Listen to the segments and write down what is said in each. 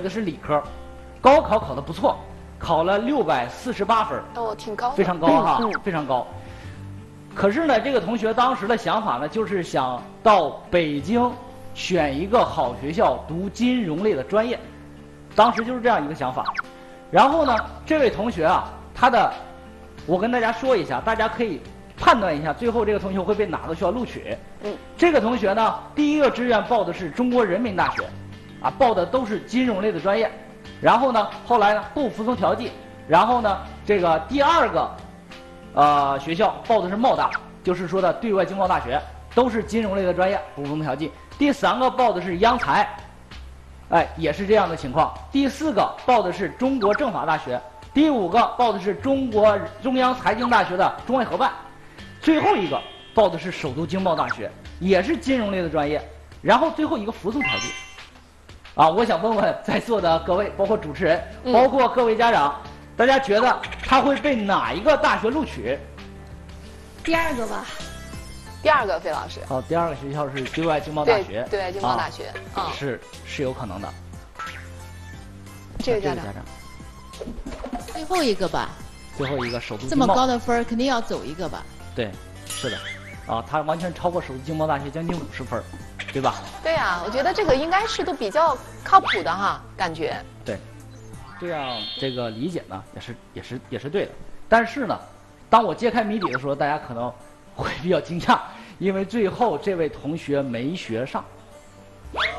的是理科，高考考得不错，考了六百四十八分，哦，挺高的，非常高哈，嗯非常高。可是呢，这个同学当时的想法呢，就是想到北京选一个好学校读金融类的专业，当时就是这样一个想法。然后呢，这位同学啊，他的，我跟大家说一下，大家可以判断一下，最后这个同学会被哪个学校录取。嗯，这个同学呢，第一个志愿报的是中国人民大学，啊，报的都是金融类的专业。然后呢，后来呢不服从调剂，然后呢，这个第二个，呃，学校报的是贸大，就是说的对外经贸大学，都是金融类的专业，不服从调剂。第三个报的是央财，哎，也是这样的情况。第四个报的是中国政法大学，第五个报的是中国中央财经大学的中外合办，最后一个报的是首都经贸大学，也是金融类的专业。然后最后一个服从调剂。啊，我想问问在座的各位，包括主持人，嗯包括各位家长，大家觉得他会被哪一个大学录取？第二个吧，第二个费老师，哦，第二个学校是对外经贸大学，对外经贸大学，是是有可能的。这个家长，长，最后一个吧，最后一个首都这么高的分儿，肯定要走一个吧？对，是的，啊，他完全超过首都经贸大学将近五十分，对吧？对呀、我觉得这个应该是都比较靠谱的哈，感觉，对，这样这个理解呢，也是也是也是对的。但是呢，当我揭开谜底的时候，大家可能会比较惊讶，因为最后这位同学没学上，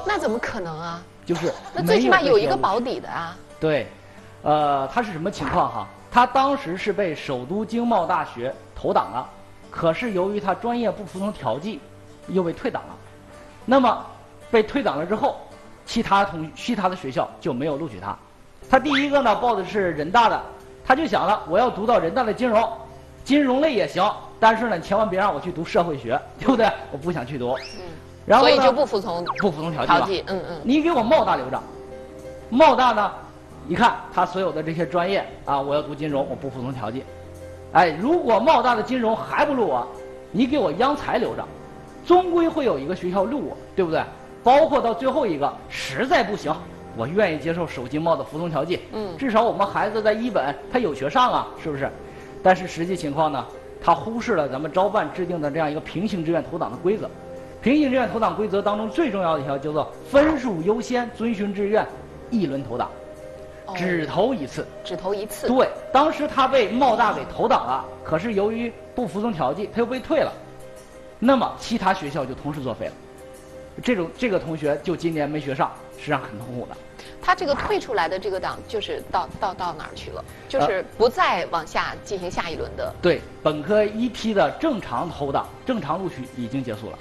那怎么可能啊？就是那最起码有一个保底的啊，对，呃，他是什么情况哈？他当时是被首都经贸大学投档了，可是由于他专业不服从调剂，又被退档了。那么被退档了之后，其他同其他的学校就没有录取他。他第一个呢报的是人大的，他就想了，我要读到人大的金融，金融类也行，但是呢，你千万别让我去读社会学，对不对？我不想去读。嗯，然后呢所以就不服从不服从调剂吧调剂，嗯嗯，你给我贸大留着，贸大呢，你看他所有的这些专业啊，我要读金融，我不服从调剂。哎，如果贸大的金融还不录我，你给我央财留着，终归会有一个学校录我，对不对？包括到最后一个，实在不行，我愿意接受首经贸的服从调剂。嗯至少我们孩子在一本他有学上啊，是不是？但是实际情况呢，他忽视了咱们招办制定的这样一个平行志愿投档的规则。平行志愿投档规则当中最重要的一条叫做分数优先，遵循志愿，一轮投档，哦只投一次。只投一次，对，当时他被贸大给投档了，可是由于不服从调剂，他又被退了，那么其他学校就同时作废了。这种这个同学就今年没学上，实际上很痛苦的。他这个退出来的这个档就是到到到哪儿去了？呃就是不再往下进行下一轮的对，本科一批的正常投档、正常录取已经结束了。哦。